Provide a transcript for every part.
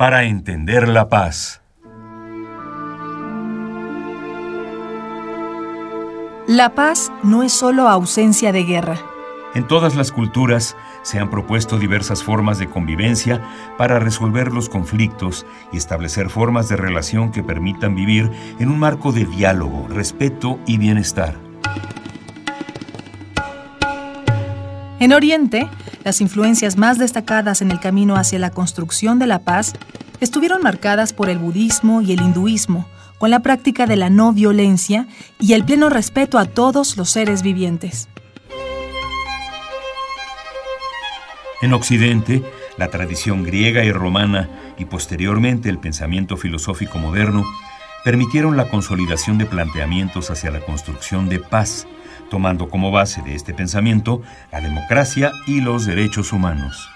Para entender la paz. La paz no es solo ausencia de guerra. En todas las culturas se han propuesto diversas formas de convivencia para resolver los conflictos y establecer formas de relación que permitan vivir en un marco de diálogo, respeto y bienestar. En Oriente, las influencias más destacadas en el camino hacia la construcción de la paz estuvieron marcadas por el budismo y el hinduismo, con la práctica de la no violencia y el pleno respeto a todos los seres vivientes. En Occidente, la tradición griega y romana y posteriormente el pensamiento filosófico moderno permitieron la consolidación de planteamientos hacia la construcción de paz, tomando como base de este pensamiento la democracia y los derechos humanos.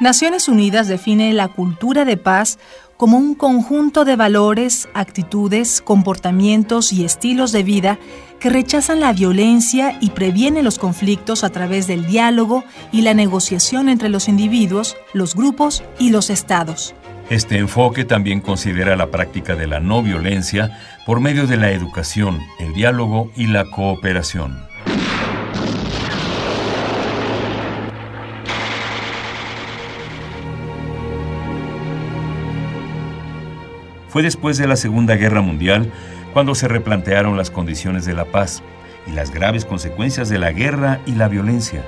Naciones Unidas define la cultura de paz como un conjunto de valores, actitudes, comportamientos y estilos de vida que rechazan la violencia y previenen los conflictos a través del diálogo y la negociación entre los individuos, los grupos y los estados. Este enfoque también considera la práctica de la no violencia por medio de la educación, el diálogo y la cooperación. Fue después de la Segunda Guerra Mundial cuando se replantearon las condiciones de la paz y las graves consecuencias de la guerra y la violencia.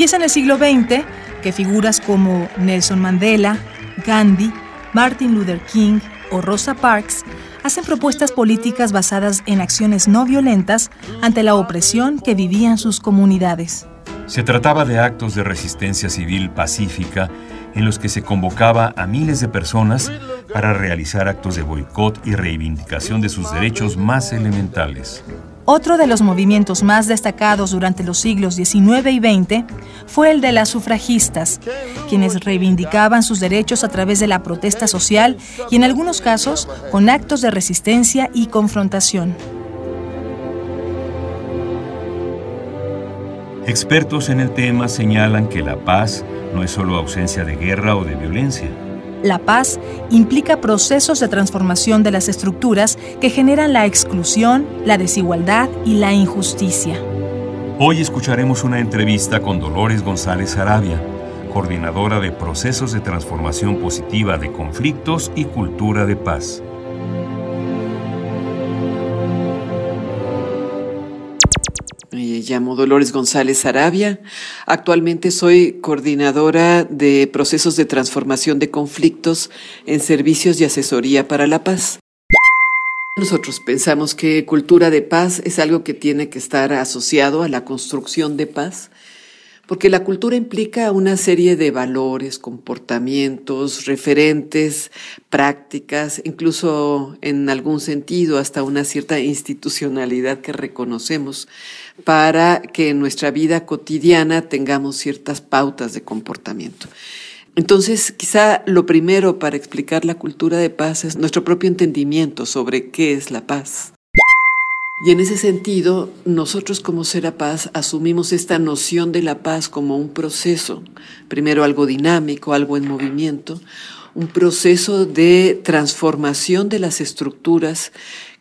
Y es en el siglo XX que figuras como Nelson Mandela, Gandhi, Martin Luther King o Rosa Parks hacen propuestas políticas basadas en acciones no violentas ante la opresión que vivían sus comunidades. Se trataba de actos de resistencia civil pacífica en los que se convocaba a miles de personas para realizar actos de boicot y reivindicación de sus derechos más elementales. Otro de los movimientos más destacados durante los siglos XIX y XX fue el de las sufragistas, quienes reivindicaban sus derechos a través de la protesta social y en algunos casos con actos de resistencia y confrontación. Expertos en el tema señalan que la paz no es solo ausencia de guerra o de violencia la paz implica procesos de transformación de las estructuras que generan la exclusión, la desigualdad y la injusticia. Hoy escucharemos una entrevista con Dolores González Arabia, coordinadora de procesos de transformación positiva de conflictos y cultura de paz. Llamo Dolores González Arabia. Actualmente soy coordinadora de procesos de transformación de conflictos en servicios y asesoría para la paz. Nosotros pensamos que cultura de paz es algo que tiene que estar asociado a la construcción de paz porque la cultura implica una serie de valores, comportamientos, referentes, prácticas, incluso en algún sentido hasta una cierta institucionalidad que reconocemos para que en nuestra vida cotidiana tengamos ciertas pautas de comportamiento. Entonces, quizá lo primero para explicar la cultura de paz es nuestro propio entendimiento sobre qué es la paz. Y en ese sentido, nosotros como Paz asumimos esta noción de la paz como un proceso, primero algo dinámico, algo en movimiento, un proceso de transformación de las estructuras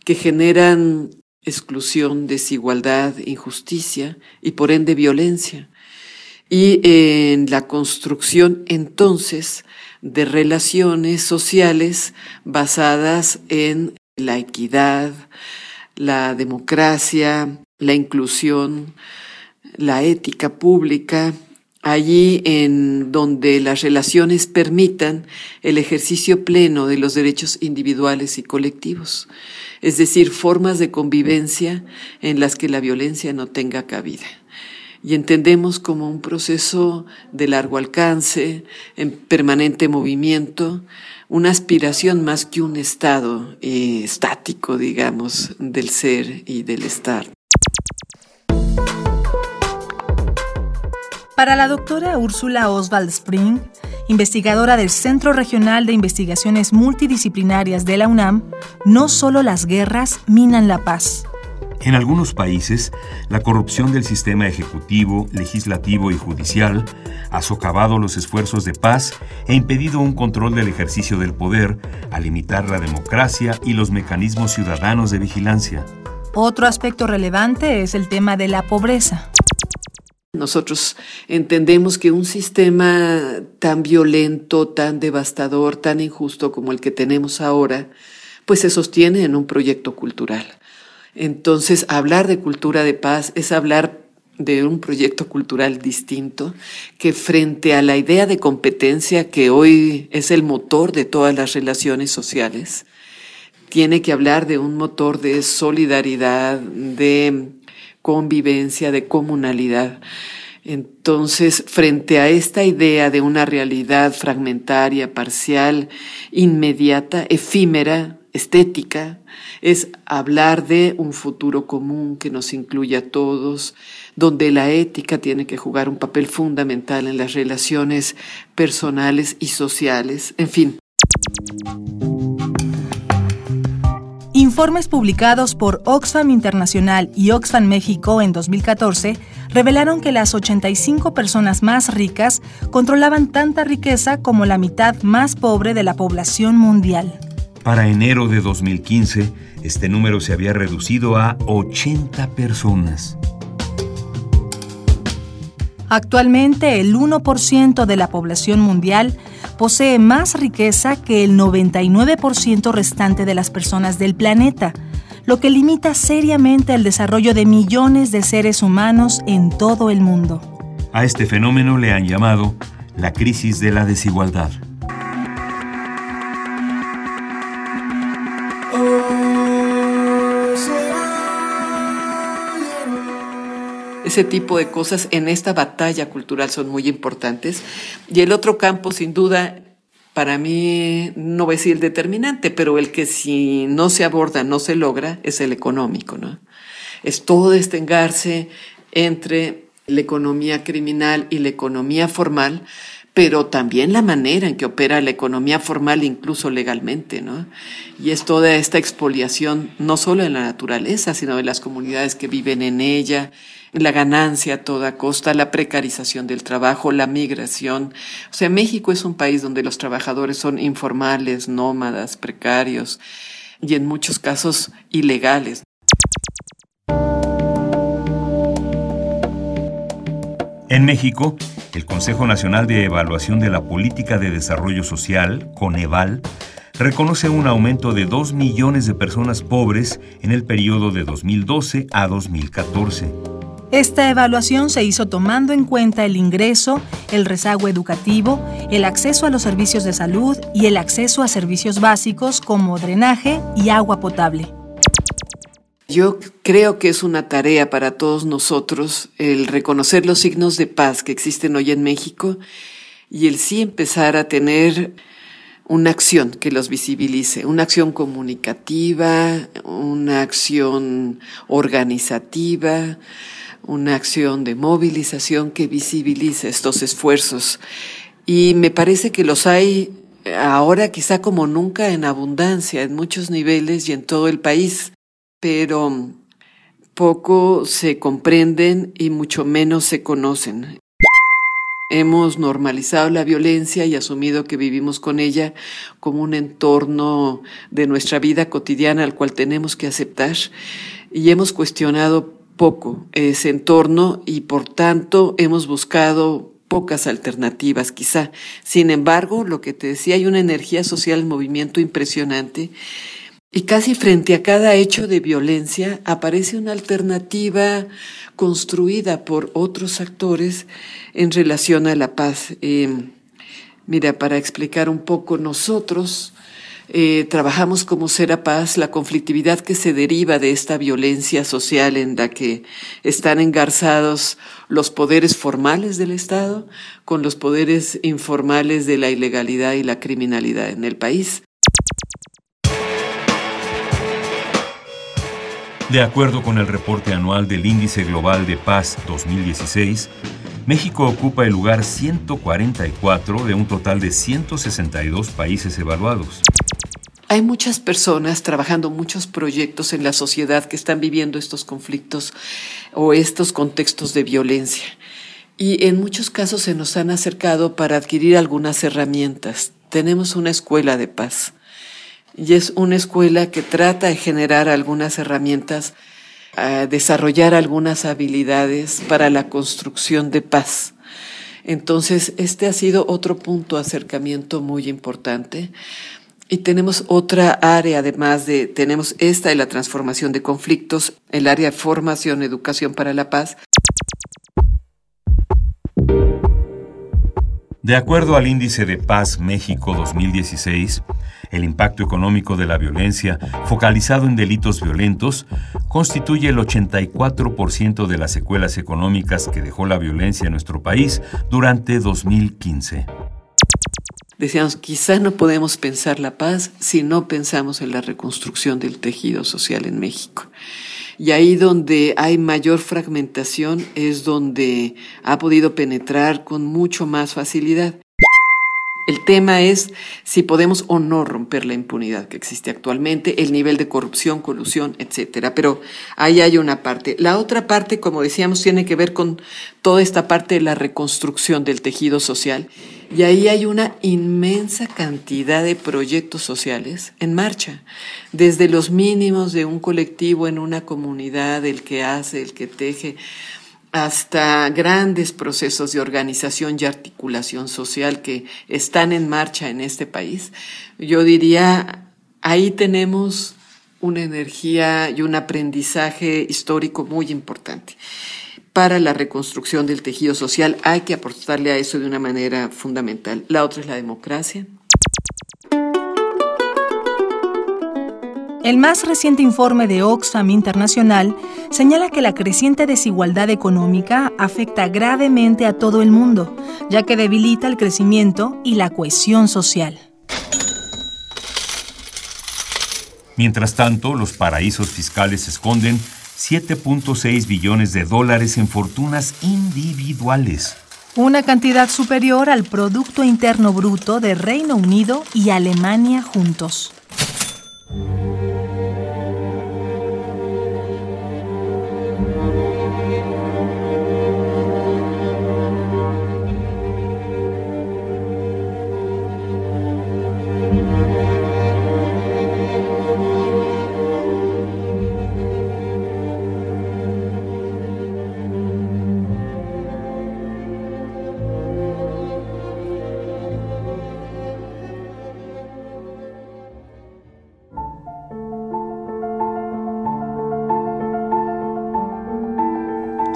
que generan exclusión, desigualdad, injusticia y por ende violencia. Y en la construcción entonces de relaciones sociales basadas en la equidad, la democracia, la inclusión, la ética pública allí en donde las relaciones permitan el ejercicio pleno de los derechos individuales y colectivos, es decir, formas de convivencia en las que la violencia no tenga cabida. Y entendemos como un proceso de largo alcance, en permanente movimiento, una aspiración más que un estado eh, estático, digamos, del ser y del estar. Para la doctora Úrsula Oswald Spring, investigadora del Centro Regional de Investigaciones Multidisciplinarias de la UNAM, no solo las guerras minan la paz. En algunos países, la corrupción del sistema ejecutivo, legislativo y judicial ha socavado los esfuerzos de paz e impedido un control del ejercicio del poder, a limitar la democracia y los mecanismos ciudadanos de vigilancia. Otro aspecto relevante es el tema de la pobreza. Nosotros entendemos que un sistema tan violento, tan devastador, tan injusto como el que tenemos ahora, pues se sostiene en un proyecto cultural. Entonces, hablar de cultura de paz es hablar de un proyecto cultural distinto que frente a la idea de competencia que hoy es el motor de todas las relaciones sociales, tiene que hablar de un motor de solidaridad, de convivencia, de comunalidad. Entonces, frente a esta idea de una realidad fragmentaria, parcial, inmediata, efímera, estética, es hablar de un futuro común que nos incluya a todos, donde la ética tiene que jugar un papel fundamental en las relaciones personales y sociales, en fin. Informes publicados por Oxfam Internacional y Oxfam México en 2014 revelaron que las 85 personas más ricas controlaban tanta riqueza como la mitad más pobre de la población mundial. Para enero de 2015, este número se había reducido a 80 personas. Actualmente el 1% de la población mundial posee más riqueza que el 99% restante de las personas del planeta, lo que limita seriamente el desarrollo de millones de seres humanos en todo el mundo. A este fenómeno le han llamado la crisis de la desigualdad. Ese tipo de cosas en esta batalla cultural son muy importantes. Y el otro campo, sin duda, para mí no voy a decir el determinante, pero el que si no se aborda, no se logra, es el económico, ¿no? Es todo este engarce entre la economía criminal y la economía formal, pero también la manera en que opera la economía formal, incluso legalmente, ¿no? Y es toda esta expoliación, no solo en la naturaleza, sino de las comunidades que viven en ella, la ganancia a toda costa, la precarización del trabajo, la migración. O sea, México es un país donde los trabajadores son informales, nómadas, precarios y en muchos casos ilegales. En México, el Consejo Nacional de Evaluación de la Política de Desarrollo Social, Coneval, reconoce un aumento de 2 millones de personas pobres en el periodo de 2012 a 2014. Esta evaluación se hizo tomando en cuenta el ingreso, el rezago educativo, el acceso a los servicios de salud y el acceso a servicios básicos como drenaje y agua potable. Yo creo que es una tarea para todos nosotros el reconocer los signos de paz que existen hoy en México y el sí empezar a tener una acción que los visibilice, una acción comunicativa, una acción organizativa, una acción de movilización que visibilice estos esfuerzos. Y me parece que los hay ahora quizá como nunca en abundancia, en muchos niveles y en todo el país, pero poco se comprenden y mucho menos se conocen. Hemos normalizado la violencia y asumido que vivimos con ella como un entorno de nuestra vida cotidiana al cual tenemos que aceptar y hemos cuestionado poco ese entorno y por tanto hemos buscado pocas alternativas quizá. Sin embargo, lo que te decía, hay una energía social, movimiento impresionante Y casi frente a cada hecho de violencia aparece una alternativa construida por otros actores en relación a la paz. Eh, mira, para explicar un poco, nosotros eh, trabajamos como Sera Paz la conflictividad que se deriva de esta violencia social en la que están engarzados los poderes formales del Estado con los poderes informales de la ilegalidad y la criminalidad en el país. De acuerdo con el reporte anual del Índice Global de Paz 2016, México ocupa el lugar 144 de un total de 162 países evaluados. Hay muchas personas trabajando muchos proyectos en la sociedad que están viviendo estos conflictos o estos contextos de violencia. Y en muchos casos se nos han acercado para adquirir algunas herramientas. Tenemos una escuela de paz y es una escuela que trata de generar algunas herramientas, desarrollar algunas habilidades para la construcción de paz. Entonces, este ha sido otro punto de acercamiento muy importante. Y tenemos otra área, además de, tenemos esta de la transformación de conflictos, el área de formación, educación para la paz, De acuerdo al Índice de Paz México 2016, el impacto económico de la violencia focalizado en delitos violentos constituye el 84% de las secuelas económicas que dejó la violencia en nuestro país durante 2015. Decíamos, quizás no podemos pensar la paz si no pensamos en la reconstrucción del tejido social en México. Y ahí donde hay mayor fragmentación es donde ha podido penetrar con mucho más facilidad. El tema es si podemos o no romper la impunidad que existe actualmente, el nivel de corrupción, colusión, etcétera. Pero ahí hay una parte. La otra parte, como decíamos, tiene que ver con toda esta parte de la reconstrucción del tejido social. Y ahí hay una inmensa cantidad de proyectos sociales en marcha, desde los mínimos de un colectivo en una comunidad, el que hace, el que teje, hasta grandes procesos de organización y articulación social que están en marcha en este país. Yo diría, ahí tenemos una energía y un aprendizaje histórico muy importante. Para la reconstrucción del tejido social hay que aportarle a eso de una manera fundamental. La otra es la democracia, El más reciente informe de Oxfam Internacional señala que la creciente desigualdad económica afecta gravemente a todo el mundo, ya que debilita el crecimiento y la cohesión social. Mientras tanto, los paraísos fiscales esconden 7.6 billones de dólares en fortunas individuales. Una cantidad superior al Producto Interno Bruto de Reino Unido y Alemania juntos.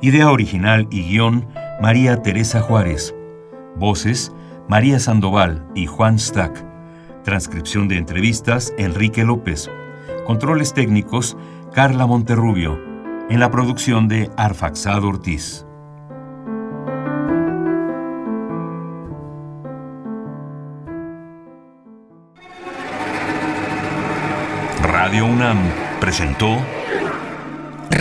Idea original y guion, María Teresa Juárez. Voces, María Sandoval y Juan Stack. Transcripción de entrevistas, Enrique López. Controles técnicos, Carla Monterrubio. En la producción de Arfaxado Ortiz. Radio UNAM presentó